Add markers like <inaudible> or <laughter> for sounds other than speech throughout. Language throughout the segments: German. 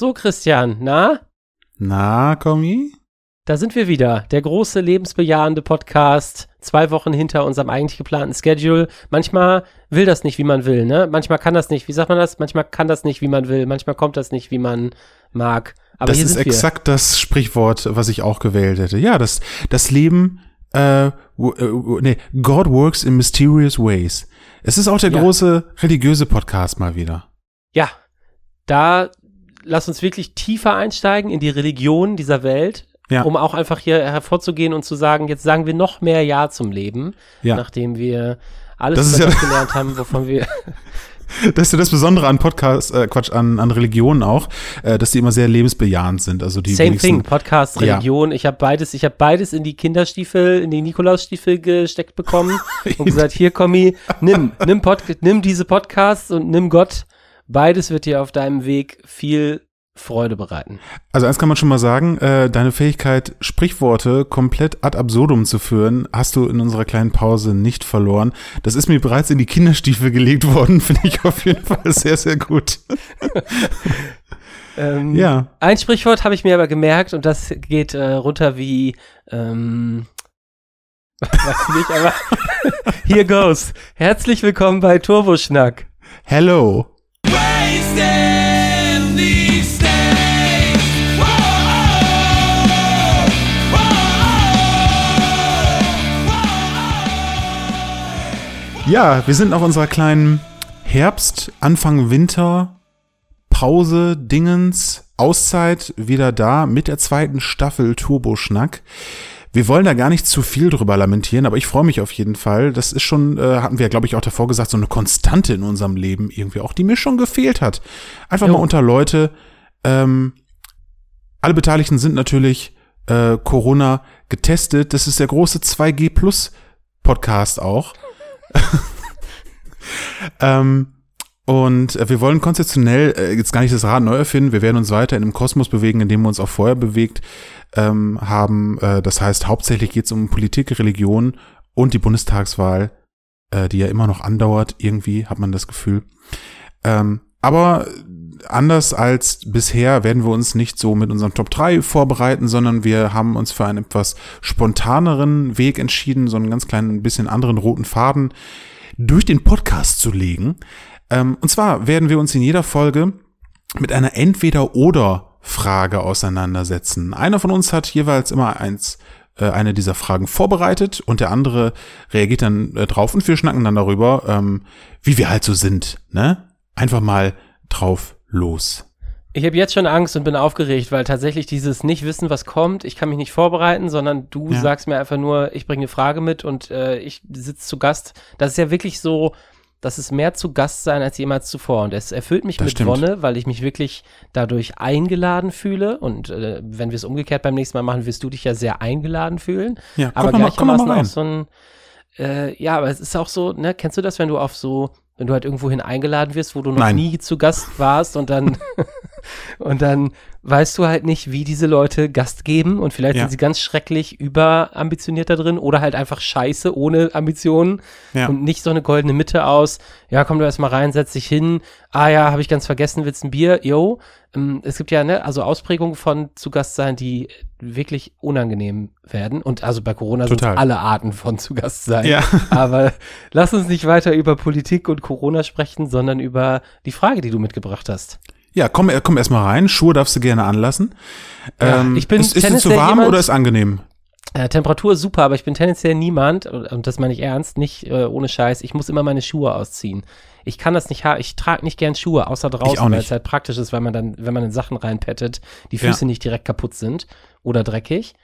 So, Christian, na? Na, Kommi? Da sind wir wieder. Der große lebensbejahende Podcast. Zwei Wochen hinter unserem eigentlich geplanten Schedule. Manchmal will das nicht, wie man will, ne? Manchmal kann das nicht. Wie sagt man das? Manchmal kann das nicht, wie man will. Manchmal kommt das nicht, wie man mag. Aber das ist exakt das Sprichwort, was ich auch gewählt hätte. Ja, das, das Leben, äh, äh, nee, God works in mysterious ways. Es ist auch der Ja. große religiöse Podcast mal wieder. Ja, da lass uns wirklich tiefer einsteigen in die Religion dieser Welt, Ja. um auch einfach hier hervorzugehen und zu sagen, jetzt sagen wir noch mehr Ja zum Leben, Ja. nachdem wir alles ja- <laughs> gelernt haben, wovon wir <laughs> Das ist ja das Besondere an Podcasts, äh, Quatsch, an, an Religionen auch, äh, dass die immer sehr lebensbejahend sind. Also die Same thing, Podcast, Ja. Religion. Ich habe beides, ich habe beides in die Kinderstiefel, in die Nikolausstiefel gesteckt bekommen <laughs> und gesagt, hier Kommi, nimm, nimm, Pod, nimm diese Podcasts und nimm Gott. Beides wird dir auf deinem Weg viel Freude bereiten. Also eins kann man schon mal sagen, äh, deine Fähigkeit, Sprichworte komplett ad absurdum zu führen, hast du in unserer kleinen Pause nicht verloren. Das ist mir bereits in die Kinderstiefel gelegt worden, <laughs> finde ich auf jeden Fall sehr, sehr gut. <laughs> Ähm, Ja. Ein Sprichwort habe ich mir aber gemerkt und das geht äh, runter wie, ähm, <laughs> weiß nicht, aber here goes. Herzlich willkommen bei Turboschnack. Hello. Ja, wir sind nach unserer kleinen Herbst, Anfang Winter, Pause, Dingens, Auszeit wieder da mit der zweiten Staffel Turboschnack. Wir wollen da gar nicht zu viel drüber lamentieren, aber ich freue mich auf jeden Fall. Das ist schon, äh, hatten wir ja, glaube ich, auch davor gesagt, so eine Konstante in unserem Leben irgendwie auch, die mir schon gefehlt hat. Einfach Jo. mal unter Leute. Ähm, alle Beteiligten sind natürlich äh, Corona getestet. Das ist der große 2G Plus Podcast auch. <laughs> ähm, und äh, wir wollen konzeptionell äh, jetzt gar nicht das Rad neu erfinden. Wir werden uns weiter in einem Kosmos bewegen, in dem wir uns auch vorher bewegt ähm, haben. Äh, das heißt, hauptsächlich geht es um Politik, Religion und die Bundestagswahl, äh, die ja immer noch andauert. Irgendwie hat man das Gefühl. Ähm, aber anders als bisher werden wir uns nicht so mit unserem Top 3 vorbereiten, sondern wir haben uns für einen etwas spontaneren Weg entschieden, so einen ganz kleinen bisschen anderen roten Faden durch den Podcast zu legen. Ähm, und zwar werden wir uns in jeder Folge mit einer Entweder-Oder-Frage auseinandersetzen. Einer von uns hat jeweils immer eins, äh, eine dieser Fragen vorbereitet und der andere reagiert dann äh, drauf und wir schnacken dann darüber, ähm, wie wir halt so sind. Ne? Einfach mal drauf los. Ich habe jetzt schon Angst und bin aufgeregt, weil tatsächlich dieses nicht wissen, was kommt, ich kann mich nicht vorbereiten, sondern du Ja. sagst mir einfach nur, ich bringe eine Frage mit und äh, ich sitze zu Gast. Das ist ja wirklich so, das ist mehr zu Gast sein als jemals zuvor und es erfüllt mich Das mit stimmt. Wonne, weil ich mich wirklich dadurch eingeladen fühle und äh, wenn wir es umgekehrt beim nächsten Mal machen, wirst du dich ja sehr eingeladen fühlen. Ja, aber gleichermaßen auch so ein, äh, ja, aber es ist auch so, ne, kennst du das, wenn du auf so, wenn du halt irgendwohin eingeladen wirst, wo du noch Nein. nie zu Gast warst und dann, <laughs> und dann weißt du halt nicht, wie diese Leute Gast geben und vielleicht Ja. sind sie ganz schrecklich überambitioniert da drin oder halt einfach scheiße ohne Ambitionen Ja. und nicht so eine goldene Mitte aus, ja, komm du erst mal rein, setz dich hin, ah ja, habe ich ganz vergessen, willst ein Bier, yo. Ähm, es gibt ja, ne, also Ausprägungen von zu Gast sein, die wirklich unangenehm werden und also bei Corona sind alle Arten von zu Gast sein. Ja. <laughs> Aber lass uns nicht weiter über Politik und Corona sprechen, sondern über die Frage, die du mitgebracht hast. Ja, komm, äh, komm erst mal rein. Schuhe darfst du gerne anlassen. Ja, ähm, ich bin ist, ist es zu warm jemand- oder ist angenehm? Äh, Temperatur ist super, aber ich bin tendenziell niemand, und das meine ich ernst, nicht äh, ohne Scheiß, ich muss immer meine Schuhe ausziehen. Ich kann das nicht haben, ich trage nicht gern Schuhe, außer draußen, weil es halt praktisch ist, weil man dann, wenn man in Sachen reinpettet, die Ja. Füße nicht direkt kaputt sind oder dreckig.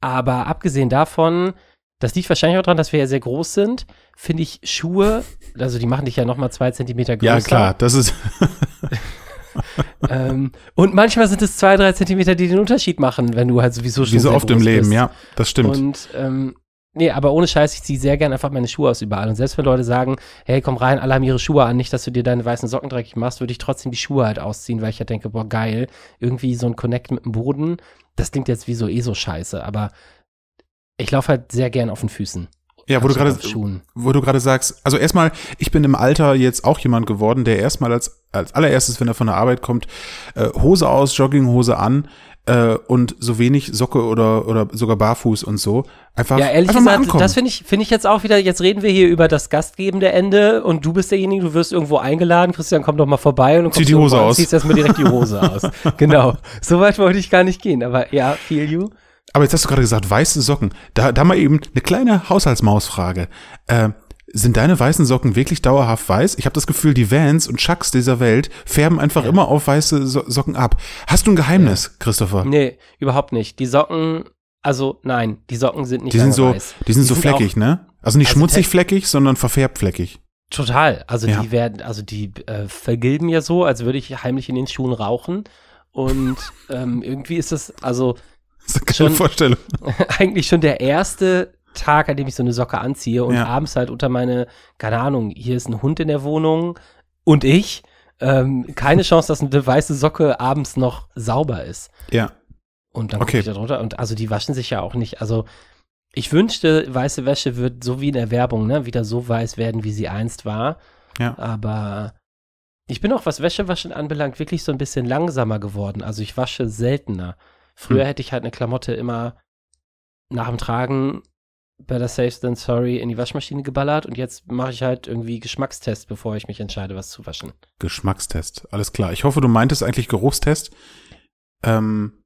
Aber abgesehen davon, das liegt wahrscheinlich auch daran, dass wir ja sehr groß sind, finde ich Schuhe, also die machen dich ja nochmal zwei Zentimeter größer. Ja, klar, das ist, ähm, und manchmal sind es zwei, drei Zentimeter, die den Unterschied machen, wenn du halt sowieso schon wie so oft im Leben, bist. ja, das stimmt. Und ähm, nee, aber ohne Scheiß, ich ziehe sehr gerne einfach meine Schuhe aus überall. Und selbst wenn Leute sagen, hey, komm rein, alle haben ihre Schuhe an, nicht, dass du dir deine weißen Socken dreckig machst, würde ich trotzdem die Schuhe halt ausziehen, weil ich halt denke, boah, geil, irgendwie so ein Connect mit dem Boden. Das klingt jetzt wie so eh so scheiße, aber ich laufe halt sehr gern auf den Füßen. Ja, wo du gerade, wo du gerade sagst, also erstmal, ich bin im Alter jetzt auch jemand geworden, der erstmal als als allererstes, wenn er von der Arbeit kommt, äh, Hose aus, Jogginghose an äh, und so wenig Socke oder, oder sogar barfuß und so. Einfach, Ja, ehrlich einfach mal gesagt, ankommen. das finde ich, finde ich jetzt auch wieder, jetzt reden wir hier über das gastgebende Ende und du bist derjenige, du wirst irgendwo eingeladen, Christian, komm doch mal vorbei und du Zieh die Hose aus. ziehst erstmal direkt die Hose <laughs> aus. Genau. So weit wollte ich gar nicht gehen, aber ja, feel you. Aber jetzt hast du gerade gesagt, weiße Socken. Da, da mal eben eine kleine Haushaltsmausfrage. Äh, sind deine weißen Socken wirklich dauerhaft weiß? Ich habe das Gefühl, die Vans und Chucks dieser Welt färben einfach immer auf weiße so Socken ab. Hast du ein Geheimnis, Christopher? Nee, überhaupt nicht. Die Socken, also nein, die Socken sind nicht Die sind so, weiß. die sind so auch- fleckig, ne? Also nicht Also schmutzig fleckig, sondern verfärbt fleckig. Total. Also Ja. die werden, also die äh, vergilben ja so, als würde ich heimlich in den Schuhen rauchen. Und <laughs> ähm, irgendwie ist das, also Das ist eine geile Schon- Vorstellung. <laughs> eigentlich schon der erste Tag, an dem ich so eine Socke anziehe und Ja. abends halt unter meine, keine Ahnung, hier ist ein Hund in der Wohnung und ich. Ähm, keine Chance, dass eine weiße Socke abends noch sauber ist. Ja. Und dann Okay. ich da drunter. Und also die waschen sich ja auch nicht. Also ich wünschte, weiße Wäsche wird so wie in der Werbung, ne, wieder so weiß werden, wie sie einst war. Ja. Aber ich bin auch, was Wäschewaschen anbelangt, wirklich so ein bisschen langsamer geworden. Also ich wasche seltener. Früher Hm. hätte ich halt eine Klamotte immer nach dem Tragen better safe than sorry in die Waschmaschine geballert und jetzt mache ich halt irgendwie Geschmackstest, bevor ich mich entscheide, was zu waschen. Geschmackstest. Alles klar. Ich hoffe, du meintest eigentlich Geruchstest. Ähm,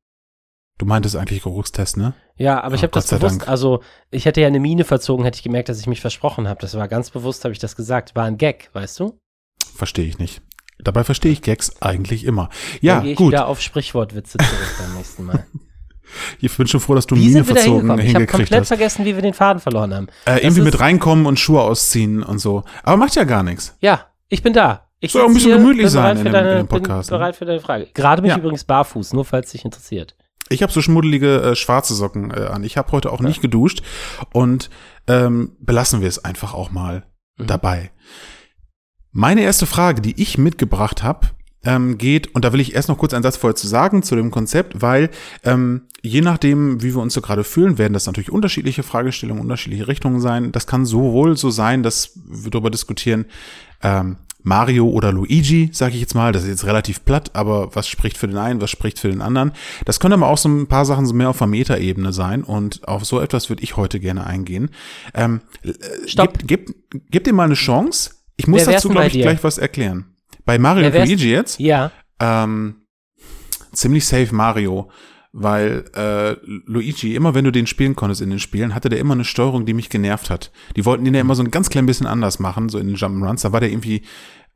du meintest eigentlich Geruchstest, ne? Ja, aber ich Oh, habe das bewusst, Dank. also ich hätte ja eine Miene verzogen, hätte ich gemerkt, dass ich mich versprochen habe. Das war ganz bewusst, habe ich das gesagt. War ein Gag, weißt du? Verstehe ich nicht. Dabei verstehe ich Gags eigentlich immer. Dann Ja, gehe ich gut. wieder auf Sprichwortwitze zurück beim nächsten Mal. <laughs> Ich bin schon froh, dass du Wie da verzogen hingekommen? Ich habe hingekriegt komplett hast. vergessen, wie wir den Faden verloren haben. Äh, irgendwie mit reinkommen und Schuhe ausziehen und so. Aber macht ja gar nichts. Ja, ich bin da. Ich Soll auch ein bisschen hier, gemütlich sein in dem- deine, in dem Podcast, Bin ne? bereit für deine Frage. Gerade bin Ja. übrigens barfuß, nur falls dich interessiert. Ich habe so schmuddelige äh, schwarze Socken äh, an. Ich habe heute auch nicht geduscht und ähm, belassen wir es einfach auch mal Mhm. dabei. Meine erste Frage, die ich mitgebracht habe, ähm, geht, und da will ich erst noch kurz einen Satz vorher zu sagen zu dem Konzept, weil ähm, je nachdem, wie wir uns so gerade fühlen, werden das natürlich unterschiedliche Fragestellungen, unterschiedliche Richtungen sein. Das kann sowohl so sein, dass wir darüber diskutieren, ähm, Mario oder Luigi, sage ich jetzt mal, das ist jetzt relativ platt, aber was spricht für den einen, was spricht für den anderen. Das können aber auch so ein paar Sachen so mehr auf der Metaebene sein und auf so etwas würde ich heute gerne eingehen. Ähm, äh, Stopp. Gib, gib, gib dir mal eine Chance. Ich muss dazu, glaube ich, dir? gleich was erklären. Bei Mario und Luigi jetzt? Ja, Ähm, ziemlich safe Mario, weil äh, Luigi, immer wenn du den spielen konntest in den Spielen, hatte der immer eine Steuerung, die mich genervt hat. Die wollten den ja immer so ein ganz klein bisschen anders machen, so in den Jump'n'Runs. Da war der irgendwie,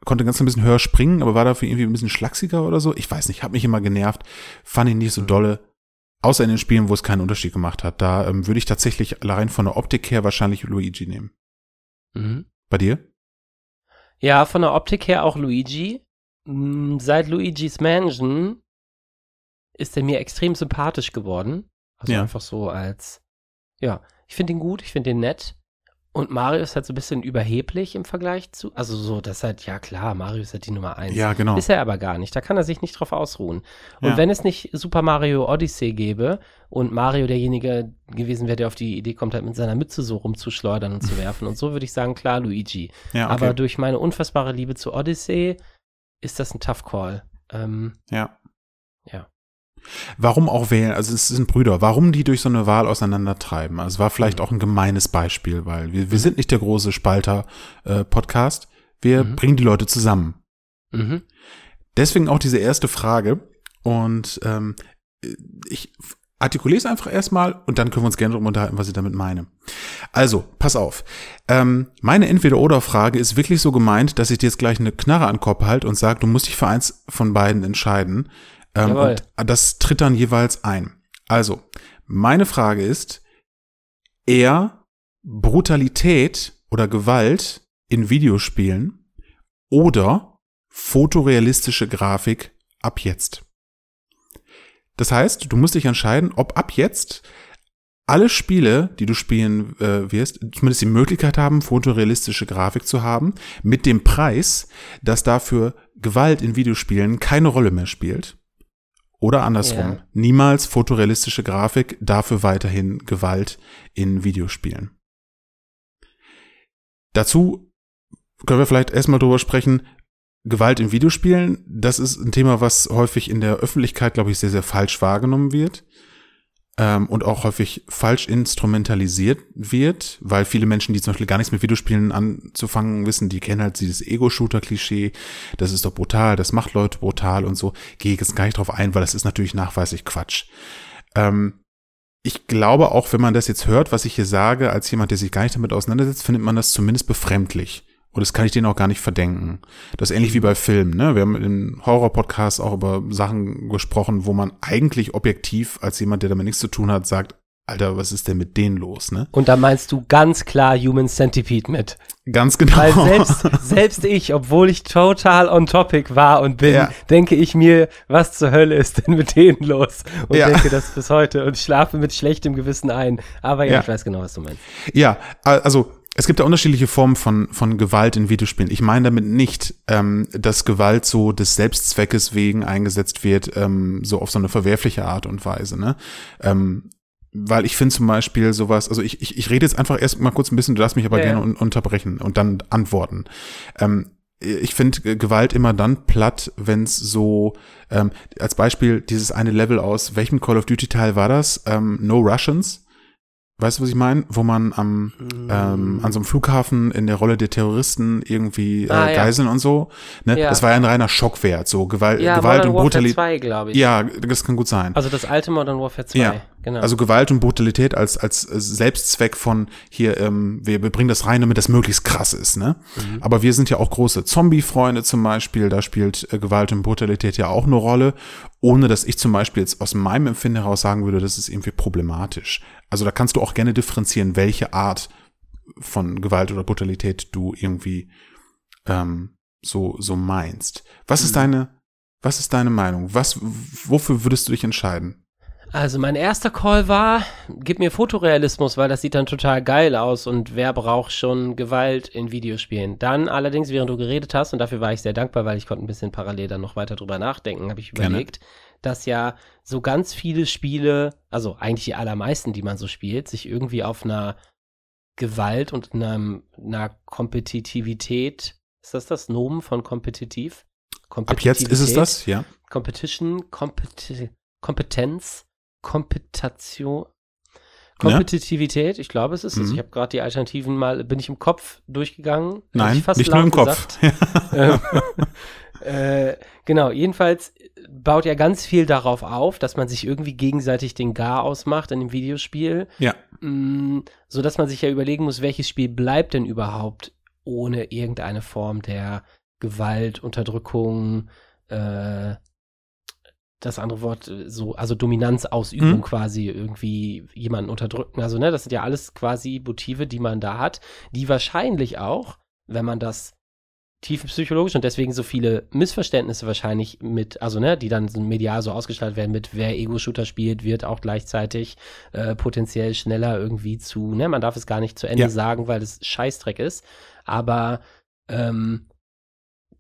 konnte ganz ein bisschen höher springen, aber war dafür irgendwie ein bisschen schlachsiger oder so. Ich weiß nicht, hat mich immer genervt. Fand ihn nicht so dolle. Außer in den Spielen, wo es keinen Unterschied gemacht hat. Da ähm, würde ich tatsächlich allein von der Optik her wahrscheinlich Luigi nehmen. mhm. Bei dir? Ja, von der Optik her auch Luigi. Mm, Seit Luigi's Mansion ist er mir extrem sympathisch geworden. Also Ja. einfach so als, ja, ich finde ihn gut, ich finde ihn nett. Und Mario ist halt so ein bisschen überheblich im Vergleich zu, also so, das ist halt, ja klar, Mario ist halt die Nummer eins. Ja, genau. Ist er aber gar nicht. Da kann er sich nicht drauf ausruhen. Und Ja. wenn es nicht Super Mario Odyssey gäbe und Mario derjenige gewesen wäre, der auf die Idee kommt, halt mit seiner Mütze so rumzuschleudern und zu <laughs> werfen und so, würde ich sagen, klar, Luigi. Ja, okay. Aber durch meine unfassbare Liebe zu Odyssey ist das ein Tough Call. Ähm, Ja. Ja. Warum auch wählen? Also es sind Brüder. Warum die durch so eine Wahl auseinandertreiben? Also es war vielleicht auch ein gemeines Beispiel, weil wir, wir sind nicht der große Spalter-Podcast. wir Mhm. bringen die Leute zusammen. mhm. Deswegen auch diese erste Frage. Und ähm, ich artikuliere es einfach erstmal und dann können wir uns gerne darüber unterhalten, was ich damit meine. Also, pass auf. Ähm, meine Entweder-Oder-Frage ist wirklich so gemeint, dass ich dir jetzt gleich eine Knarre an den Kopf halte und sage, du musst dich für eins von beiden entscheiden. Ähm, und das tritt dann jeweils ein. Also, meine Frage ist, eher Brutalität oder Gewalt in Videospielen oder fotorealistische Grafik ab jetzt. Das heißt, du musst dich entscheiden, ob ab jetzt alle Spiele, die du spielen äh, wirst, zumindest die Möglichkeit haben, fotorealistische Grafik zu haben, mit dem Preis, dass dafür Gewalt in Videospielen keine Rolle mehr spielt. Oder andersrum, Ja. niemals fotorealistische Grafik, dafür weiterhin Gewalt in Videospielen. Dazu können wir vielleicht erstmal drüber sprechen, Gewalt in Videospielen, das ist ein Thema, was häufig in der Öffentlichkeit, glaube ich, sehr, sehr falsch wahrgenommen wird ähm, und auch häufig falsch instrumentalisiert wird, weil viele Menschen, die zum Beispiel gar nichts mit Videospielen anzufangen wissen, die kennen halt dieses Ego-Shooter-Klischee, das ist doch brutal, das macht Leute brutal und so, gehe ich jetzt gar nicht drauf ein, weil das ist natürlich nachweislich Quatsch. Ähm, ich glaube auch, wenn man das jetzt hört, was ich hier sage, als jemand, der sich gar nicht damit auseinandersetzt, findet man das zumindest befremdlich. Und das kann ich denen auch gar nicht verdenken. Das ist ähnlich wie bei Filmen. Ne? Wir haben im Horror-Podcast auch über Sachen gesprochen, wo man eigentlich objektiv als jemand, der damit nichts zu tun hat, sagt, Alter, was ist denn mit denen los, ne? Und da meinst du ganz klar Human Centipede mit. Ganz genau. Weil selbst, <laughs> selbst ich, obwohl ich total on topic war und bin, Ja. denke ich mir, was zur Hölle ist denn mit denen los? Und Ja. denke das bis heute und schlafe mit schlechtem Gewissen ein. Aber ja, Ja. ich weiß genau, was du meinst. Ja, also es gibt ja unterschiedliche Formen von, von Gewalt in Videospielen. Ich meine damit nicht, ähm, dass Gewalt so des Selbstzweckes wegen eingesetzt wird, ähm, so auf so eine verwerfliche Art und Weise. Ne? Ähm, weil ich finde zum Beispiel sowas, also ich, ich, ich rede jetzt einfach erst mal kurz ein bisschen, du darfst mich aber Ja, gerne un unterbrechen und dann antworten. Ähm, ich finde Gewalt immer dann platt, wenn es so, ähm, als Beispiel dieses eine Level aus, welchem Call of Duty Teil war das? Ähm, no Russians. Weißt du, was ich meine? Wo man am, ähm, an so einem Flughafen in der Rolle der Terroristen irgendwie äh, Ah, ja. Geiseln und so. Ne? Ja. Das war ja ein reiner Schockwert, so Gewalt, Ja, Gewalt Modern und Warfare Brutalität. 2, glaube ich. Ja, das kann gut sein. Also das alte Modern Warfare 2, Ja. Genau. Also Gewalt und Brutalität als als äh, Selbstzweck von hier ähm, wir, wir bringen das rein, damit das möglichst krass ist, ne? Mhm. Aber wir sind ja auch große Zombie-Freunde zum Beispiel. Da spielt äh, Gewalt und Brutalität ja auch eine Rolle, ohne dass ich zum Beispiel jetzt aus meinem Empfinden heraus sagen würde, das ist irgendwie problematisch. Also da kannst du auch gerne differenzieren, welche Art von Gewalt oder Brutalität du irgendwie ähm, so so meinst. Was Mhm. ist deine was ist deine Meinung? Was wofür würdest du dich entscheiden? Also mein erster Call war, gib mir Fotorealismus, weil das sieht dann total geil aus und wer braucht schon Gewalt in Videospielen. Dann allerdings, während du geredet hast, und dafür war ich sehr dankbar, weil ich konnte ein bisschen parallel dann noch weiter drüber nachdenken, habe ich Gerne. überlegt, dass ja so ganz viele Spiele, also eigentlich die allermeisten, die man so spielt, sich irgendwie auf einer Gewalt und einem, einer Kompetitivität, ist das das Nomen von kompetitiv? Ab jetzt ist es das, ja. Competition, Kompeti Kompetenz, Kompetation, Kompetitivität, ich glaube, es ist es. Mhm. Ich habe gerade die Alternativen mal, bin ich im Kopf durchgegangen? Nein, nicht nur im Kopf. <laughs> Ähm, <laughs> äh, genau, jedenfalls baut ja ganz viel darauf auf, dass man sich irgendwie gegenseitig den Gar ausmacht in dem Videospiel, ja. mh, so dass man sich ja überlegen muss, welches Spiel bleibt denn überhaupt ohne irgendeine Form der Gewalt, Unterdrückung, äh, das andere Wort, äh, so, also Dominanzausübung Mhm. quasi irgendwie jemanden unterdrücken. Also, ne, das sind ja alles quasi Motive, die man da hat, die wahrscheinlich auch, wenn man das tiefenpsychologisch und deswegen so viele Missverständnisse wahrscheinlich mit, also ne, die dann so medial so ausgestaltet werden mit, wer Ego-Shooter spielt, wird auch gleichzeitig äh, potenziell schneller irgendwie zu, ne, man darf es gar nicht zu Ende Ja. sagen, weil es Scheißdreck ist, aber ähm,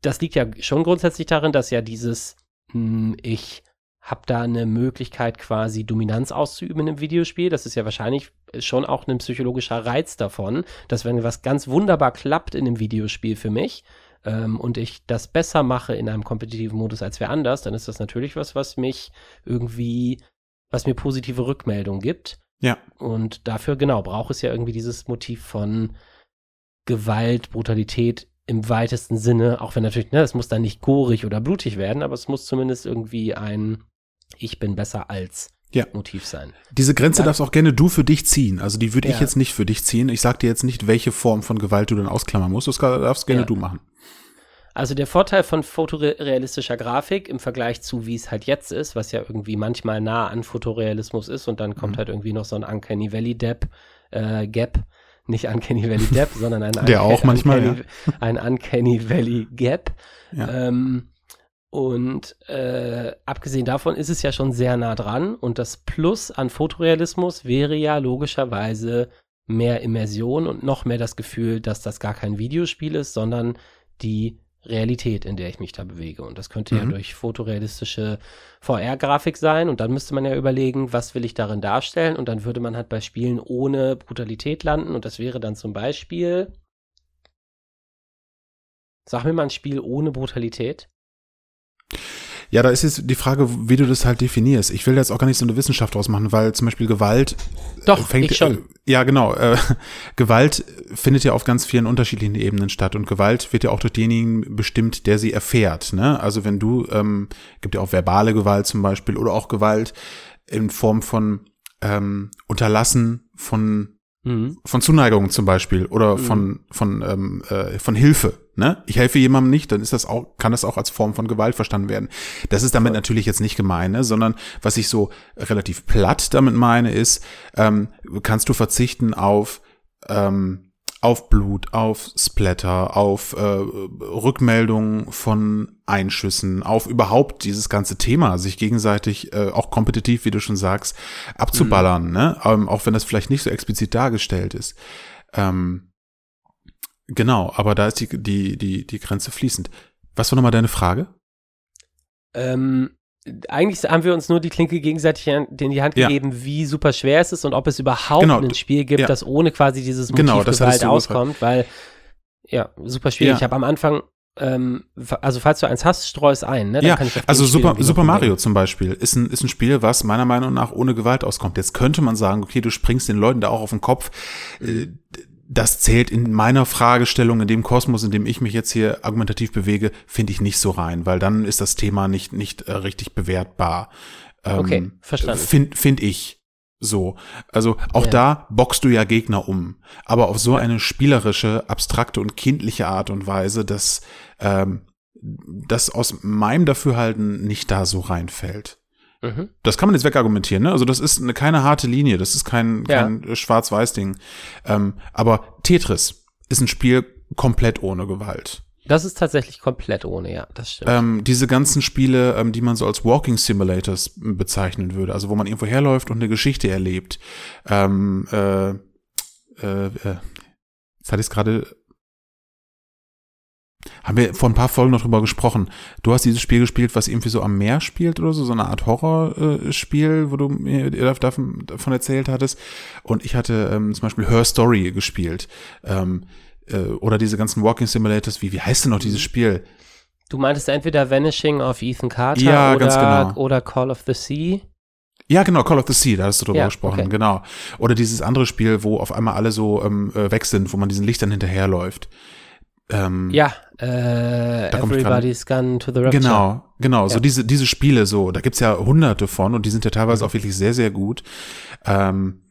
das liegt ja schon grundsätzlich darin, dass ja dieses, hm, ich habe da eine Möglichkeit quasi Dominanz auszuüben in einem Videospiel. Das ist ja wahrscheinlich schon auch ein psychologischer Reiz davon, dass wenn was ganz wunderbar klappt in einem Videospiel für mich ähm, und ich das besser mache in einem kompetitiven Modus als wer anders, dann ist das natürlich was, was mich irgendwie, was mir positive Rückmeldungen gibt. Ja. Und dafür, genau, braucht es ja irgendwie dieses Motiv von Gewalt, Brutalität im weitesten Sinne, auch wenn natürlich, ne, es muss dann nicht gorig oder blutig werden, aber es muss zumindest irgendwie ein Ich bin besser als Ja. Motiv sein. Diese Grenze Ja. darfst auch gerne du für dich ziehen. Also die würde ich Ja. jetzt nicht für dich ziehen. Ich sag dir jetzt nicht, welche Form von Gewalt du dann ausklammern musst. Das darfst gerne Ja. du machen. Also der Vorteil von fotorealistischer Grafik im Vergleich zu wie es halt jetzt ist, was ja irgendwie manchmal nah an Fotorealismus ist und dann kommt Mhm. halt irgendwie noch so ein Uncanny Valley Depp, äh, Gap, nicht Uncanny Valley Depp, sondern ein <laughs> Der auch Uncanny- manchmal, Uncanny, ein Uncanny Valley Gap. Ja. Ähm, und äh, abgesehen davon ist es ja schon sehr nah dran und das Plus an Fotorealismus wäre ja logischerweise mehr Immersion und noch mehr das Gefühl, dass das gar kein Videospiel ist, sondern die Realität, in der ich mich da bewege. Und das könnte ja Mhm. durch fotorealistische VR-Grafik sein. Und dann müsste man ja überlegen, was will ich darin darstellen? Und dann würde man halt bei Spielen ohne Brutalität landen. Und das wäre dann zum Beispiel Sag mir mal ein Spiel ohne Brutalität. Ja, da ist jetzt die Frage, wie du das halt definierst. Ich will jetzt auch gar nicht so eine Wissenschaft draus machen, weil zum Beispiel Gewalt Doch, fängt, ich schon. Äh, ja, genau. Äh, <laughs> Gewalt findet ja auf ganz vielen unterschiedlichen Ebenen statt und Gewalt wird ja auch durch denjenigen bestimmt, der sie erfährt. Ne? Also wenn du, ähm, gibt ja auch verbale Gewalt zum Beispiel oder auch Gewalt in Form von ähm, Unterlassen von Mhm. von Zuneigung zum Beispiel oder Mhm. von von ähm, äh, von Hilfe. Ne? Ich helfe jemandem nicht, dann ist das auch kann das auch als Form von Gewalt verstanden werden. Das ist damit natürlich jetzt nicht gemein, ne? sondern was ich so relativ platt damit meine ist, ähm, kannst du verzichten auf ähm, auf Blut, auf Splatter, auf äh, Rückmeldungen von Einschüssen, auf überhaupt dieses ganze Thema, sich gegenseitig äh, auch kompetitiv, wie du schon sagst, abzuballern, ne? Ähm, auch wenn das vielleicht nicht so explizit dargestellt ist. Ähm, genau, aber da ist die, die, die, die Grenze fließend. Was war nochmal deine Frage? Ähm, eigentlich haben wir uns nur die Klinke gegenseitig in die Hand Ja. gegeben, wie super schwer es ist und ob es überhaupt Genau, ein Spiel gibt, ja. das ohne quasi dieses Motiv Genau, das hattest Gewalt auskommt, weil ja, super schwierig. Ja. Ich habe am Anfang, ähm, also falls du eins hast, streu es ein, ne? Dann ja, also Super, Super Mario zum Beispiel ist ein, ist ein Spiel, was meiner Meinung nach ohne Gewalt auskommt. Jetzt könnte man sagen, okay, du springst den Leuten da auch auf den Kopf. Das zählt in meiner Fragestellung, in dem Kosmos, in dem ich mich jetzt hier argumentativ bewege, finde ich nicht so rein, weil dann ist das Thema nicht, nicht äh, richtig bewertbar. Ähm, Okay, verstanden. Finde find ich so. Also auch Ja. da boxst du ja Gegner um. Aber auf so eine spielerische, abstrakte und kindliche Art und Weise, dass ähm, das aus meinem Dafürhalten nicht da so reinfällt. Mhm. Das kann man jetzt wegargumentieren, ne? Also das ist eine, keine harte Linie, das ist kein, Ja. kein Schwarz-Weiß-Ding. Ähm, aber Tetris ist ein Spiel komplett ohne Gewalt. Das ist tatsächlich komplett ohne, ja, das stimmt. Ähm, diese ganzen Spiele, ähm, die man so als Walking Simulators bezeichnen würde, also wo man irgendwo herläuft und eine Geschichte erlebt. Ähm, äh, äh, äh, jetzt hatte ich es gerade. Haben wir vor ein paar Folgen noch drüber gesprochen. Du hast dieses Spiel gespielt, was irgendwie so am Meer spielt oder so, so eine Art Horrorspiel, wo du mir davon, davon erzählt hattest. Und ich hatte ähm, zum Beispiel Her Story gespielt. Ähm, äh, oder diese ganzen Walking Simulators, wie, wie heißt denn noch dieses Spiel? du meintest entweder Vanishing of Ethan Carter Ja, oder, genau. oder Call of the Sea. Ja, genau, Call of the Sea, da hast du drüber Ja, gesprochen, okay. genau. Oder dieses andere Spiel, wo auf einmal alle so ähm, äh, weg sind, wo man diesen Lichtern hinterherläuft. Ähm, Ja, äh, Everybody's Gone to the Rapture. Genau, genau, so Ja. diese, diese Spiele so, da gibt's ja hunderte von und die sind ja teilweise auch wirklich sehr, sehr gut. Ähm,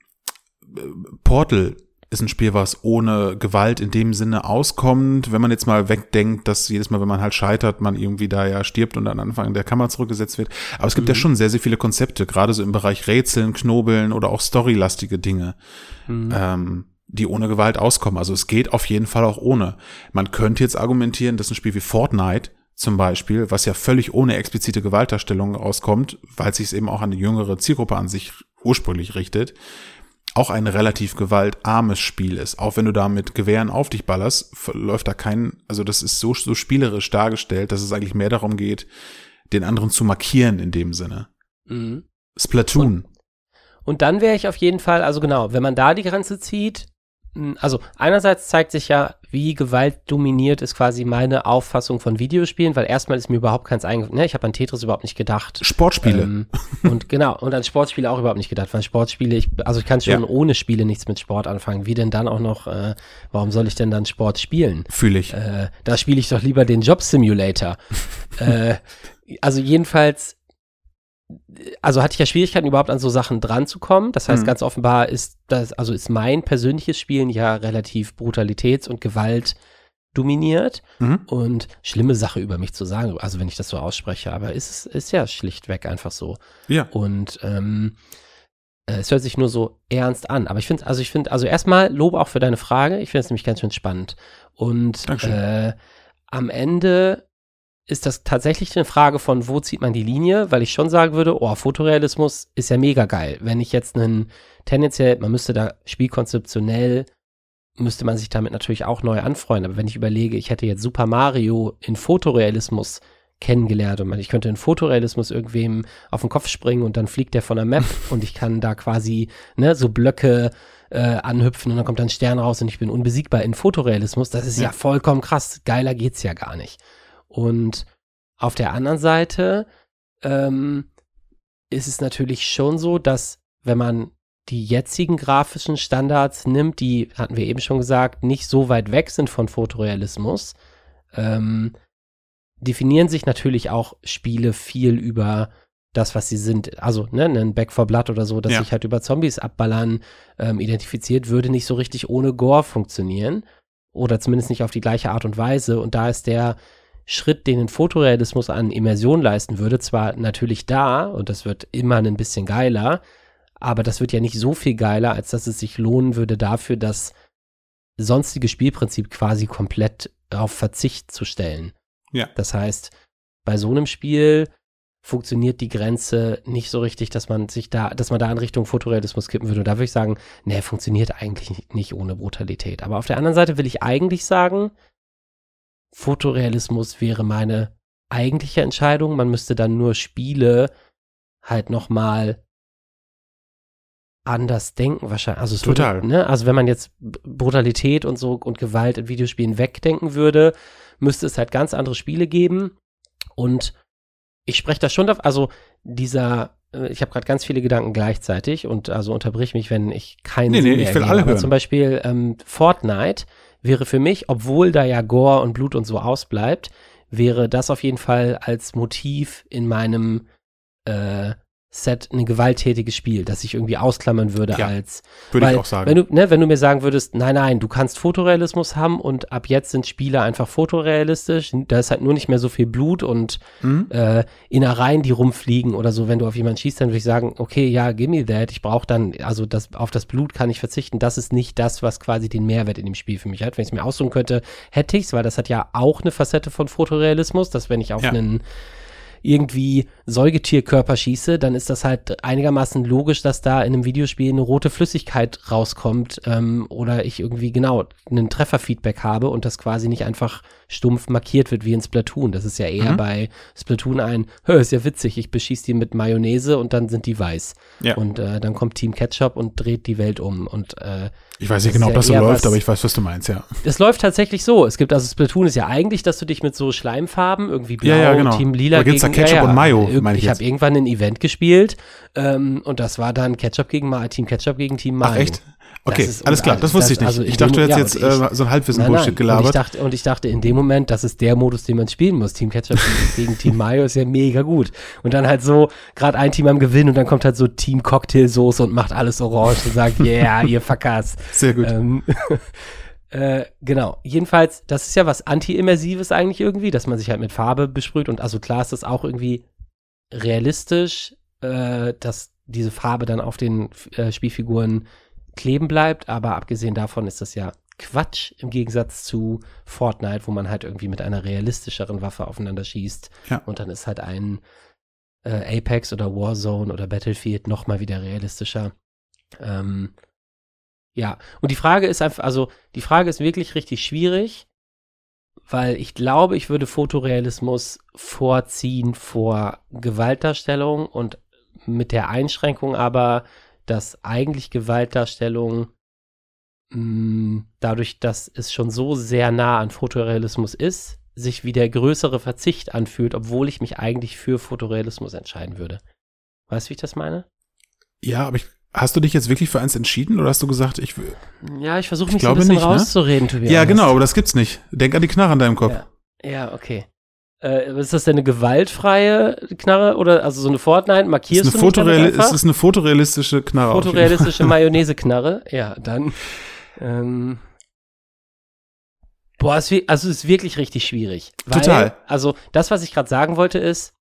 äh, Portal ist ein Spiel, was ohne Gewalt in dem Sinne auskommt. Wenn man jetzt mal wegdenkt, dass jedes Mal, wenn man halt scheitert, man irgendwie da ja stirbt und an Anfang der Kammer zurückgesetzt wird. Aber es gibt ja Mhm. schon sehr, sehr viele Konzepte, gerade so im Bereich Rätseln, Knobeln oder auch storylastige Dinge Mhm. ähm, die ohne Gewalt auskommen. Also es geht auf jeden Fall auch ohne. Man könnte jetzt argumentieren, dass ein Spiel wie Fortnite zum Beispiel, was ja völlig ohne explizite Gewaltdarstellung auskommt, weil es sich eben auch an die jüngere Zielgruppe an sich ursprünglich richtet, auch ein relativ gewaltarmes Spiel ist. Auch wenn du da mit Gewehren auf dich ballerst, läuft da kein, also das ist so, so spielerisch dargestellt, dass es eigentlich mehr darum geht, den anderen zu markieren in dem Sinne. Mhm. Splatoon. Und dann wäre ich auf jeden Fall, also genau, wenn man da die Grenze zieht, also einerseits zeigt sich ja, wie gewaltdominiert ist quasi meine Auffassung von Videospielen, weil erstmal ist mir überhaupt keins eingefallen, ne, ich habe an Tetris überhaupt nicht gedacht. Sportspiele. Ähm, und genau, und an Sportspiele auch überhaupt nicht gedacht, weil Sportspiele, ich, also ich kann schon Ja. ohne Spiele nichts mit Sport anfangen. Wie denn dann auch noch, äh, warum soll ich denn dann Sport spielen? Fühle ich. Äh, da spiele ich doch lieber den Job Simulator. <laughs> äh, also jedenfalls, also hatte ich ja Schwierigkeiten überhaupt an so Sachen dran zu kommen. Das heißt, Mhm. ganz offenbar ist das, also ist mein persönliches Spielen ja relativ Brutalitäts- und Gewalt dominiert Mhm. und schlimme Sache über mich zu sagen, also wenn ich das so ausspreche, aber ist, ist ja schlichtweg einfach so. Ja. Und ähm, äh, es hört sich nur so ernst an. Aber ich finde, also ich finde, also erstmal Lob auch für deine Frage. Ich finde es nämlich ganz schön spannend. Und äh, am Ende ist das tatsächlich eine Frage von, wo zieht man die Linie? Weil ich schon sagen würde, oh, Fotorealismus ist ja mega geil. Wenn ich jetzt einen, tendenziell, man müsste da spielkonzeptionell, müsste man sich damit natürlich auch neu anfreunden. Aber wenn ich überlege, ich hätte jetzt Super Mario in Fotorealismus kennengelernt. Und ich könnte in Fotorealismus irgendwem auf den Kopf springen und dann fliegt der von der Map <laughs> und ich kann da quasi ne, so Blöcke äh, anhüpfen und dann kommt dann ein Stern raus und ich bin unbesiegbar in Fotorealismus. Das ist ja, Ja. vollkommen krass. Geiler geht's ja gar nicht. Und auf der anderen Seite ähm, ist es natürlich schon so, dass wenn man die jetzigen grafischen Standards nimmt, die hatten wir eben schon gesagt, nicht so weit weg sind von Fotorealismus, ähm, definieren sich natürlich auch Spiele viel über das, was sie sind. Also, ne, ein Back for Blood oder so, das Ja. sich halt über Zombies abballern, ähm, identifiziert, würde nicht so richtig ohne Gore funktionieren. Oder zumindest nicht auf die gleiche Art und Weise. Und da ist der Schritt, den ein Fotorealismus an Immersion leisten würde, zwar natürlich da und das wird immer ein bisschen geiler, aber das wird ja nicht so viel geiler, als dass es sich lohnen würde dafür, das sonstige Spielprinzip quasi komplett auf Verzicht zu stellen. Ja. Das heißt, bei so einem Spiel funktioniert die Grenze nicht so richtig, dass man sich da, dass man da in Richtung Fotorealismus kippen würde. Und da würde ich sagen, nee, funktioniert eigentlich nicht- nicht ohne Brutalität. Aber auf der anderen Seite will ich eigentlich sagen, Fotorealismus wäre meine eigentliche Entscheidung. Man müsste dann nur Spiele halt noch mal anders denken wahrscheinlich. Also Total. Würde, ne? Also wenn man jetzt Brutalität und so und Gewalt in Videospielen wegdenken würde, müsste es halt ganz andere Spiele geben. Und ich spreche da schon davon, also dieser, äh, ich habe gerade ganz viele Gedanken gleichzeitig und also unterbrich mich, wenn ich keinen Nee, Sinn nee, mehr ich will ergebe. alle Aber hören. Zum Beispiel ähm, Fortnite wäre für mich, obwohl da ja Gore und Blut und so ausbleibt, wäre das auf jeden Fall als Motiv in meinem äh, Set ein gewalttätiges Spiel, das ich irgendwie ausklammern würde Ja, als Würde weil, ich auch sagen. Wenn du, ne, wenn du mir sagen würdest, nein, nein, du kannst Fotorealismus haben und ab jetzt sind Spiele einfach fotorealistisch, da ist halt nur nicht mehr so viel Blut und Hm? äh, Innereien, die rumfliegen oder so, wenn du auf jemanden schießt, dann würde ich sagen, okay, ja, gimme that, ich brauche dann, also das, auf das Blut kann ich verzichten, das ist nicht das, was quasi den Mehrwert in dem Spiel für mich hat. Wenn ich es mir aussuchen könnte, hätte ich's, weil das hat ja auch eine Facette von Fotorealismus, dass wenn ich auf Ja. einen irgendwie Säugetierkörper schieße, dann ist das halt einigermaßen logisch, dass da in einem Videospiel eine rote Flüssigkeit rauskommt ähm, oder ich irgendwie genau einen Trefferfeedback habe und das quasi nicht einfach stumpf markiert wird wie in Splatoon. Das ist ja eher Mhm. bei Splatoon ein, ist ja witzig, ich beschieß die mit Mayonnaise und dann sind die weiß. Ja. Und äh, dann kommt Team Ketchup und dreht die Welt um. Und äh, Ich weiß nicht genau, ob ja das so läuft, was- aber ich weiß, was du meinst, ja. es läuft tatsächlich so. Es gibt also Splatoon ist ja eigentlich, dass du dich mit so Schleimfarben irgendwie blau, Ja, ja, genau. Team lila Da Ketchup und Mayo, meine ich Ich habe irgendwann ein Event gespielt ähm, und das war dann Ketchup gegen Ma Team Ketchup gegen Team Mayo. Ach, echt? Okay, Das ist- alles klar, und das wusste ich nicht. also ich dachte, du hättest ja, jetzt ich- äh, so ein Halbwissen-Bullshit nein. Und ich, gelabert. dachte, und ich dachte in dem Moment, das ist der Modus, den man spielen muss. Team Ketchup gegen Team <laughs> Mayo ist ja mega gut. Und dann halt so, gerade ein Team am Gewinn und dann kommt halt so Team Cocktailsoße und macht alles orange und sagt, <laughs> yeah, ihr Fuckers. Sehr gut. Ähm, äh, genau. Jedenfalls, das ist ja was Anti-Immersives eigentlich irgendwie, dass man sich halt mit Farbe besprüht und also klar ist das auch irgendwie realistisch, äh, dass diese Farbe dann auf den äh, Spielfiguren kleben bleibt, aber abgesehen davon ist das ja Quatsch im Gegensatz zu Fortnite, wo man halt irgendwie mit einer realistischeren Waffe aufeinander schießt Ja. und dann ist halt ein äh, Apex oder Warzone oder Battlefield noch mal wieder realistischer. Ähm, ja, und die Frage ist einfach, also die Frage ist wirklich richtig schwierig, weil ich glaube, ich würde Fotorealismus vorziehen vor Gewaltdarstellung und mit der Einschränkung aber, dass eigentlich Gewaltdarstellung mh, dadurch, dass es schon so sehr nah an Fotorealismus ist, sich wie der größere Verzicht anfühlt, obwohl ich mich eigentlich für Fotorealismus entscheiden würde. Weißt du, wie ich das meine? Ja, aber ich, hast du dich jetzt wirklich für eins entschieden oder hast du gesagt, ich will. Ja, ich versuche Ich mich so ein bisschen nicht, ne? rauszureden, to be Ja, genau, aber das gibt's nicht. Denk an die Knarre an deinem Kopf. Ja, ja okay. Äh, ist das denn eine gewaltfreie Knarre oder also so eine Fortnite? Markierst ist, eine du es ist eine fotorealistische Knarre. Fotorealistische <laughs> Mayonnaise-Knarre? Ja, dann. Ähm, boah, es, also es ist wirklich richtig schwierig. Weil, Total. Also das, was ich gerade sagen wollte, ist,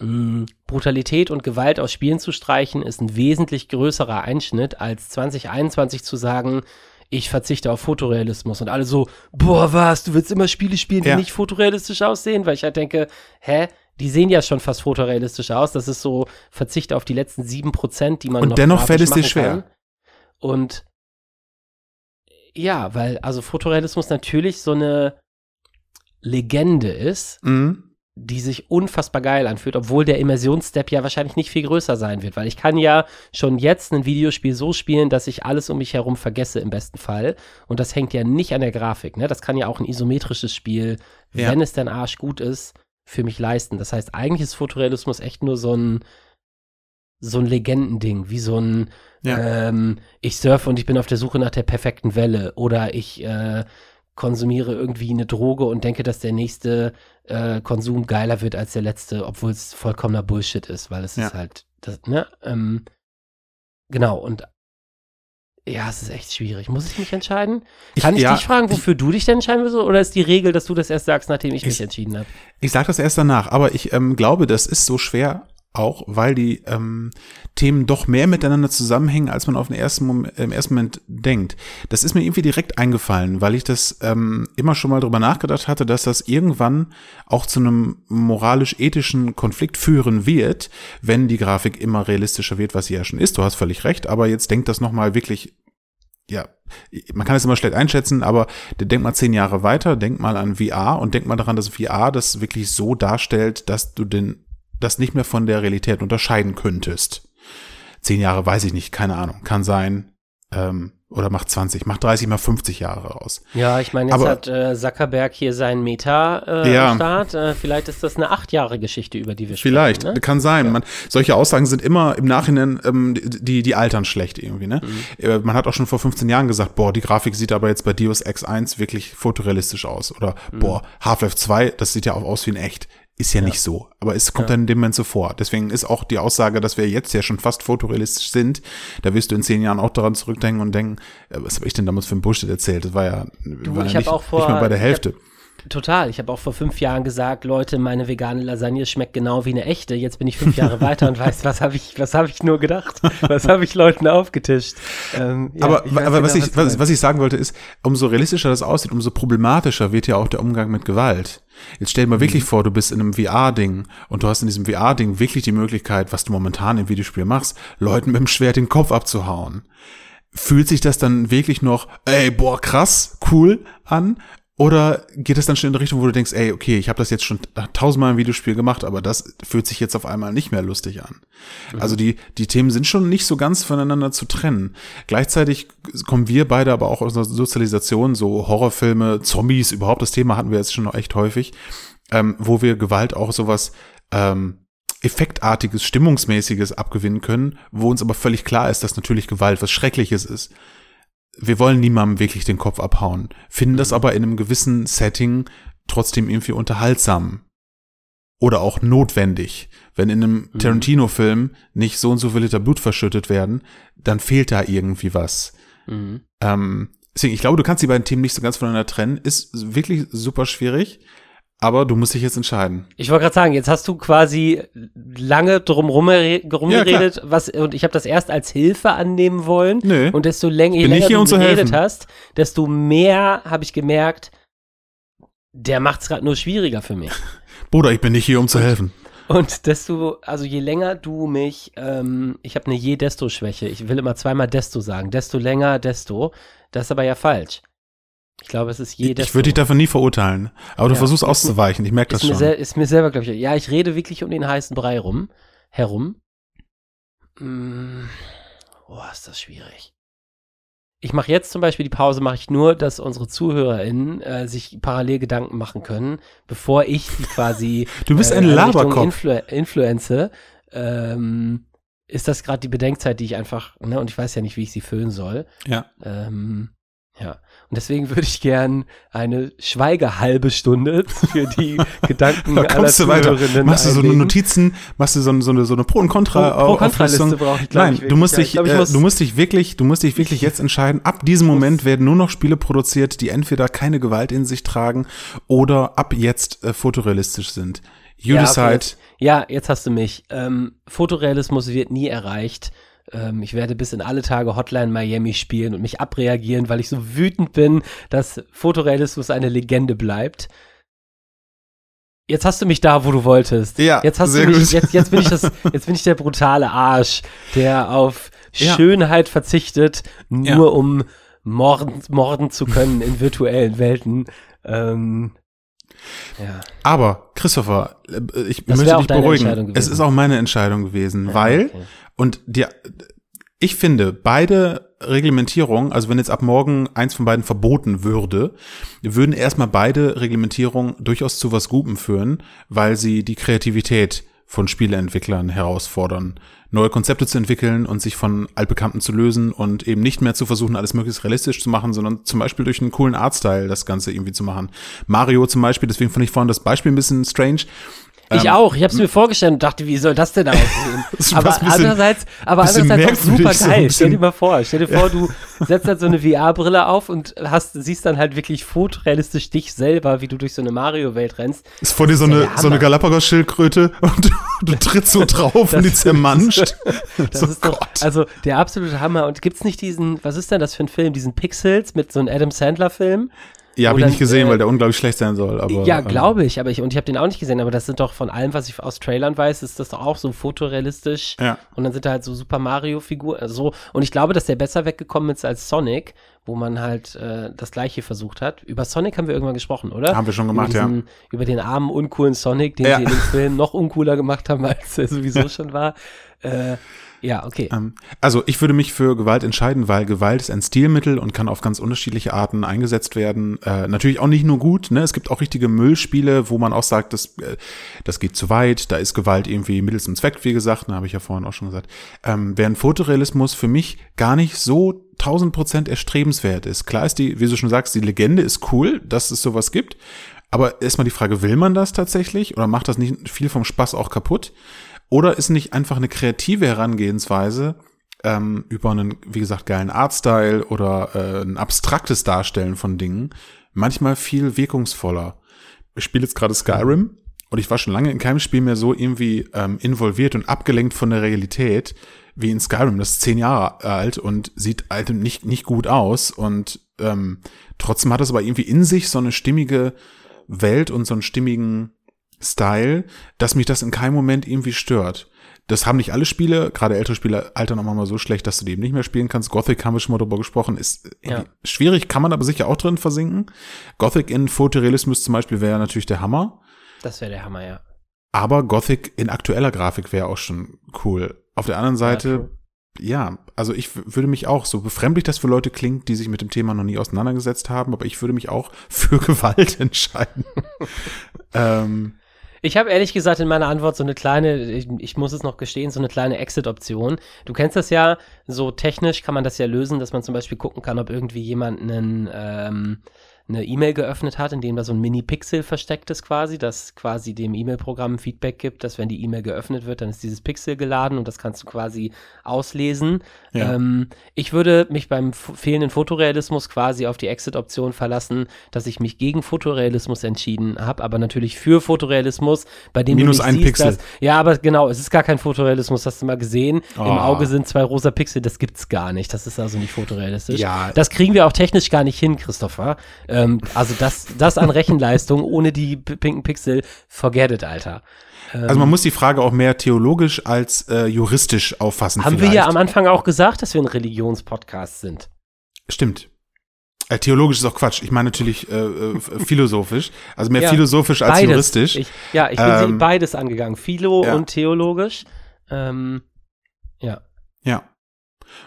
mh, Brutalität und Gewalt aus Spielen zu streichen, ist ein wesentlich größerer Einschnitt, als 2021 zu sagen, ich verzichte auf Fotorealismus und alle so, boah, was, du willst immer Spiele spielen, die Ja. nicht fotorealistisch aussehen, weil ich halt denke, hä, die sehen ja schon fast fotorealistisch aus, das ist so Verzicht auf die letzten sieben Prozent, die man Und noch dennoch fällt es dir schwer. kann. Und ja, weil also Fotorealismus natürlich so eine Legende ist, Mhm. Die sich unfassbar geil anfühlt, obwohl der Immersionsstep ja wahrscheinlich nicht viel größer sein wird, weil ich kann ja schon jetzt ein Videospiel so spielen, dass ich alles um mich herum vergesse im besten Fall und das hängt ja nicht an der Grafik, ne? Das kann ja auch ein isometrisches Spiel, Ja. wenn es denn arsch gut ist, für mich leisten. Das heißt, eigentlich ist Fotorealismus echt nur so ein so ein Legendending, wie so ein Ja. ähm, ich surfe und ich bin auf der Suche nach der perfekten Welle oder ich äh, konsumiere irgendwie eine Droge und denke, dass der nächste äh, Konsum geiler wird als der letzte, obwohl es vollkommener Bullshit ist, weil es Ja. ist halt, das, ne? Ähm, genau, und ja, es ist echt schwierig. Muss ich mich entscheiden? Kann ich ja, dich fragen, wofür du dich denn entscheiden willst? Oder ist die Regel, dass du das erst sagst, nachdem ich, mich Ich- entschieden habe? Ich sage das erst danach, aber ich ähm, glaube, das ist so schwer auch, weil die ähm, Themen doch mehr miteinander zusammenhängen, als man auf den ersten Moment, im ersten Moment denkt. Das ist mir irgendwie direkt eingefallen, weil ich das ähm, immer schon mal drüber nachgedacht hatte, dass das irgendwann auch zu einem moralisch-ethischen Konflikt führen wird, wenn die Grafik immer realistischer wird, was sie ja schon ist. Du hast völlig recht, aber jetzt denkt das nochmal wirklich ja, man kann es immer schlecht einschätzen, aber denk mal zehn Jahre weiter, denk mal an VR und denk mal daran, dass VR das wirklich so darstellt, dass du den, das nicht mehr von der Realität unterscheiden könntest. Zehn Jahre weiß ich nicht, keine Ahnung, kann sein, ähm, oder macht 20, macht 30 mal 50 Jahre raus. Ja, ich meine, jetzt Aber- hat äh, Zuckerberg hier seinen Meta äh, Ja. Start. Äh, vielleicht ist das eine acht Jahre Geschichte, über die wir Vielleicht, sprechen. Ne? kann sein. Man, solche Aussagen sind immer im Nachhinein, ähm, die, die altern schlecht irgendwie. Ne? Äh, Man hat auch schon vor 15 Jahren gesagt, boah, die Grafik sieht aber jetzt bei Deus Ex 1 wirklich fotorealistisch aus. Oder boah, Half-Life 2, das sieht ja auch aus wie in echt. Ist ja, nicht so, aber es kommt dann in dem Moment so vor. Deswegen ist auch die Aussage, dass wir jetzt ja schon fast fotorealistisch sind, da wirst du in zehn Jahren auch daran zurückdenken und denken, äh, was habe ich denn damals für ein Bullshit erzählt? Das war ja, wir waren ich ja nicht, auch vor- nicht mal bei der Hälfte. Total. Ich habe auch vor fünf Jahren gesagt, Leute, meine vegane Lasagne schmeckt genau wie eine echte. Jetzt bin ich fünf Jahre <laughs> weiter und weiß, was habe ich, was habe ich nur gedacht? Was habe ich Leuten aufgetischt? Ähm, ja, aber ich aber was, genau, ich, du was, was ich sagen wollte ist, umso realistischer das aussieht, umso problematischer wird ja auch der Umgang mit Gewalt. Jetzt stell dir mal Mhm. wirklich vor, du bist in einem VR-Ding und du hast in diesem VR-Ding wirklich die Möglichkeit, was du momentan im Videospiel machst, Leuten mit dem Schwert den Kopf abzuhauen. Fühlt sich das dann wirklich noch, ey, boah, krass, cool an? Oder geht es dann schon in eine Richtung, wo du denkst, ey, okay, ich habe das jetzt schon tausendmal im Videospiel gemacht, aber das fühlt sich jetzt auf einmal nicht mehr lustig an. Also die, die Themen sind schon nicht so ganz voneinander zu trennen. Gleichzeitig kommen wir beide aber auch aus einer Sozialisation, so Horrorfilme, Zombies, überhaupt das Thema hatten wir jetzt schon noch echt häufig, ähm, wo wir Gewalt auch sowas ähm, effektartiges, stimmungsmäßiges abgewinnen können, wo uns aber völlig klar ist, dass natürlich Gewalt was Schreckliches ist wir wollen niemandem wirklich den Kopf abhauen, finden das aber in einem gewissen Setting trotzdem irgendwie unterhaltsam oder auch notwendig. Wenn in einem Tarantino-Film nicht so und so viel Liter Blut verschüttet werden, dann fehlt da irgendwie was. Mhm. Ähm, deswegen, ich glaube, du kannst die beiden Themen nicht so ganz voneinander trennen. Ist wirklich super schwierig, aber du musst dich jetzt entscheiden. Ich wollte gerade sagen, jetzt hast du quasi lange drum rumgeredet, was und ich habe das erst als Hilfe annehmen wollen. Nö. Und desto länger, je länger hier, du um zu geredet helfen. hast, desto mehr habe ich gemerkt, der macht es gerade nur schwieriger für mich. <laughs> Bruder, ich bin nicht hier, um zu helfen. Und desto, also je länger du mich, ähm, ich habe eine Je-Desto-Schwäche. Ich will immer zweimal Desto sagen. Desto länger, desto. Das ist aber ja falsch. Ich glaube, es ist Je-Desto. Ich würde dich davon nie verurteilen, aber du Ja. versuchst auszuweichen. Ich merke das mir, schon. sel ist mir selber, glaube ich, ja, ich rede wirklich um den heißen Brei rum, herum. Mm, oh, ist das schwierig. Ich mache jetzt zum Beispiel die Pause, mache ich nur, dass unsere ZuhörerInnen äh, sich parallel Gedanken machen können, bevor ich die quasi <laughs> Du bist äh, ein Laberkopf. Influ Influenze. Ähm, ist das gerade die Bedenkzeit, die ich einfach, ne, und ich weiß ja nicht, wie ich sie füllen soll. Ja. Ähm, ja, und deswegen würde ich gern eine Schweigehalbe Stunde für die <laughs> Gedanken Da aller kommst du weiter. Zuhörerinnen Machst du so eine einlegen. Notizen, machst du so, eine- so eine, so eine Pro- und Contra Pro- Pro-Kontra-Liste Auflistung. brauche ich, glaub Nein, ich, du musst Ja, ich dich, glaub, äh, muss- du musst dich wirklich, du musst dich wirklich jetzt entscheiden. Ab diesem Moment werden nur noch Spiele produziert, die entweder keine Gewalt in sich tragen oder ab jetzt äh, fotorealistisch sind. You Ja, okay, decide. jetzt- Ja, jetzt hast du mich. Ähm, Fotorealismus wird nie erreicht. Ähm, ich werde bis in alle Tage Hotline Miami spielen und mich abreagieren, weil ich so wütend bin, dass Fotorealismus eine Legende bleibt. Jetzt hast du mich da, wo du wolltest. Ja, jetzt hast sehr du mich, gut. jetzt, jetzt bin ich das, <laughs> jetzt bin ich der brutale Arsch, der auf Ja. Schönheit verzichtet, nur Ja. um morden, morden zu können in virtuellen Welten. Ähm, Ja. Aber, Christopher, äh, ich Das möchte dich beruhigen. Es ist auch meine Entscheidung gewesen, weil, okay. und die, ich finde, beide Reglementierungen, also wenn jetzt ab morgen eins von beiden verboten würde, würden erstmal beide Reglementierungen durchaus zu was Gutem führen, weil sie die Kreativität von Spieleentwicklern herausfordern, neue Konzepte zu entwickeln und sich von altbekannten zu lösen und eben nicht mehr zu versuchen, alles möglichst realistisch zu machen, sondern zum Beispiel durch einen coolen Artstyle das Ganze irgendwie zu machen. Mario zum Beispiel, deswegen fand ich vorhin das Beispiel ein bisschen strange. Ich Ähm, auch. Ich habe es mir vorgestellt und dachte, wie soll das denn aussehen? <laughs> aber bisschen- andererseits, aber andererseits auch super so geil. bisschen- Stell dir mal vor, stell dir vor, du setzt halt so eine VR-Brille auf und hast, siehst dann halt wirklich fotorealistisch dich selber, wie du durch so eine Mario-Welt rennst. Ist vor dir so eine, so eine. Galapagos-Schildkröte <laughs> und du, du trittst so <laughs> drauf und die zermanscht. Das so, ist doch, also der absolute Hammer. Und gibt's nicht diesen, was ist denn das für ein Film, diesen Pixels mit so einem Adam Sandler-Film? Ja, habe ich nicht gesehen, äh, weil der unglaublich schlecht sein soll. Aber, ja, ähm, glaube ich, aber ich, und ich habe den auch nicht gesehen, aber das sind doch von allem, was ich aus Trailern weiß, ist das doch auch so fotorealistisch. Ja. Und dann sind da halt so Super Mario-Figuren, also so. Und ich glaube, dass der besser weggekommen ist als Sonic, wo man halt äh, das gleiche versucht hat. Über Sonic haben wir irgendwann gesprochen, oder? Haben wir schon gemacht, über ja. Über den armen, uncoolen Sonic, den Ja. sie in dem Film noch uncooler gemacht haben, als er sowieso <laughs> schon war. Äh, ja, okay. Ähm, Also ich würde mich für Gewalt entscheiden, weil Gewalt ist ein Stilmittel und kann auf ganz unterschiedliche Arten eingesetzt werden. Äh, natürlich auch nicht nur gut, ne? Es gibt auch richtige Müllspiele, wo man auch sagt, das, äh, das geht zu weit, da ist Gewalt irgendwie Mittel zum Zweck, wie gesagt, ne, habe ich ja vorhin auch schon gesagt. Ähm, während Fotorealismus für mich gar nicht so 1000 Prozent erstrebenswert ist. Klar ist die, wie du schon sagst, die Legende ist cool, dass es sowas gibt. Aber erstmal die Frage, will man das tatsächlich oder macht das nicht viel vom Spaß auch kaputt? Oder ist nicht einfach eine kreative Herangehensweise ähm, über einen, wie gesagt, geilen Artstyle oder äh, ein abstraktes Darstellen von Dingen manchmal viel wirkungsvoller? Ich spiele jetzt gerade Skyrim und ich war schon lange in keinem Spiel mehr so irgendwie ähm, involviert und abgelenkt von der Realität wie in Skyrim. Das ist zehn Jahre alt und sieht halt nicht, nicht gut aus und ähm, trotzdem hat es aber irgendwie in sich so eine stimmige Welt und so einen stimmigen Style, dass mich das in keinem Moment irgendwie stört. Das haben nicht alle Spiele, gerade ältere Spiele altern auch mal so schlecht, dass du die eben nicht mehr spielen kannst. Gothic haben wir schon mal drüber gesprochen, ist irgendwie Ja. schwierig, kann man aber sicher auch drin versinken. Gothic in Fotorealismus zum Beispiel wäre natürlich der Hammer, Das wäre der Hammer, ja. aber Gothic in aktueller Grafik wäre auch schon cool. Auf der anderen Seite, true. ja, also ich würde mich auch, so befremdlich das für Leute klingt, die sich mit dem Thema noch nie auseinandergesetzt haben, aber ich würde mich auch <laughs> für Gewalt entscheiden. <laughs> ähm, Ich habe ehrlich gesagt in meiner Antwort so eine kleine, ich, ich muss es noch gestehen, so eine kleine Exit-Option. Du kennst das ja, so technisch kann man das ja lösen, dass man zum Beispiel gucken kann, ob irgendwie jemand einen, ähm, eine E-Mail geöffnet hat, in dem da so ein Mini-Pixel versteckt ist quasi, das quasi dem E-Mail-Programm Feedback gibt, dass wenn die E-Mail geöffnet wird, dann ist dieses Pixel geladen und das kannst du quasi auslesen. Ja. Ähm, ich würde mich beim fehlenden Fotorealismus quasi auf die Exit-Option verlassen, dass ich mich gegen Fotorealismus entschieden habe, aber natürlich für Fotorealismus, bei dem Minus du nicht ein siehst, Pixel. Dass, ja, aber genau, es ist gar kein Fotorealismus, hast du mal gesehen. Im Oh. Auge sind zwei rosa Pixel, das gibt's gar nicht. Das ist also nicht fotorealistisch. Ja. Das kriegen wir auch technisch gar nicht hin, Christopher. Ähm, also das, das an Rechenleistung ohne die pinken Pixel, forget it, Alter. Also man muss die Frage auch mehr theologisch als äh, juristisch auffassen. Haben vielleicht. wir ja am Anfang auch gesagt, dass wir ein Religionspodcast sind. Stimmt. Äh, theologisch ist auch Quatsch. Ich meine natürlich äh, äh, philosophisch. Also mehr <laughs> Ja, philosophisch als Beides. juristisch. Ich, ja, ich bin Ähm, beides angegangen. Philo ja. und theologisch. Ähm, ja. Ja.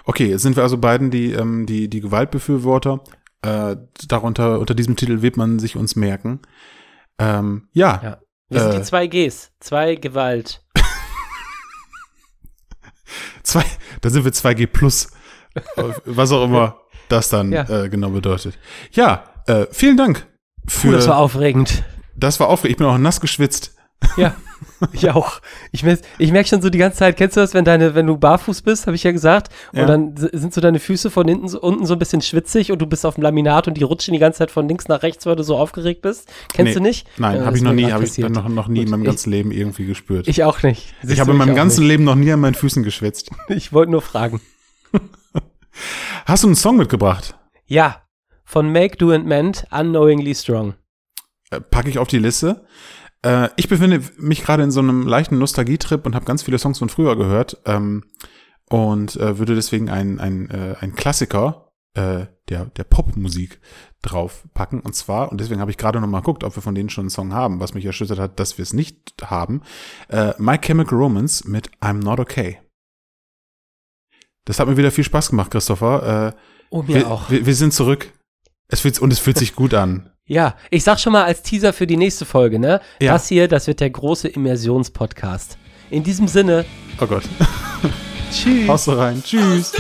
Okay, jetzt sind wir also beiden die, ähm, die, die Gewaltbefürworter. Äh, darunter, unter diesem Titel wird man sich uns merken. Ähm, ja, Ja. Wir sind Äh. die zwei Gs. Zwei Gewalt. <laughs> zwei, da sind wir 2G plus. Was auch immer das dann Ja. äh, genau bedeutet. Ja, äh, vielen Dank. Für, Puh, das war aufregend. das war aufregend. Ich bin auch nass geschwitzt. Ja, <laughs> ich auch. Ich, ich merke schon so die ganze Zeit, kennst du das, wenn deine, wenn du barfuß bist, habe ich ja gesagt, Ja. und dann sind so deine Füße von hinten so, unten so ein bisschen schwitzig und du bist auf dem Laminat und die rutschen die ganze Zeit von links nach rechts, weil du so aufgeregt bist. Kennst Nee. du nicht? Nein, Ja, habe ich noch nie, habe ich noch, noch nie in Gut, meinem ich- ganzen Leben irgendwie gespürt. Ich auch nicht. Ich Siehst habe du, in meinem ganzen nicht. Leben noch nie an meinen Füßen geschwitzt. <laughs> Ich wollte nur fragen. <laughs> Hast du einen Song mitgebracht? Ja, von Make, Do and Mend, Unknowingly Strong. Äh, Packe ich auf die Liste. Äh, ich befinde mich gerade in so einem leichten Nostalgietrip und habe ganz viele Songs von früher gehört ähm, und äh, würde deswegen ein, ein, äh, ein Klassiker äh, der, der Popmusik draufpacken. Und zwar, und deswegen habe ich gerade noch mal geguckt, ob wir von denen schon einen Song haben, was mich erschüttert hat, dass wir es nicht haben. Äh, My Chemical Romance mit I'm Not Okay. Das hat mir wieder viel Spaß gemacht, Christopher. Äh, Oh, mir wir, auch. Wir, wir sind zurück. Es fühlt, und es fühlt sich gut an. Ja, ich sag schon mal als Teaser für die nächste Folge, ne? Ja. Das hier, das wird der große Immersionspodcast. In diesem Sinne, Oh Gott. tschüss. Haust du rein. Tschüss.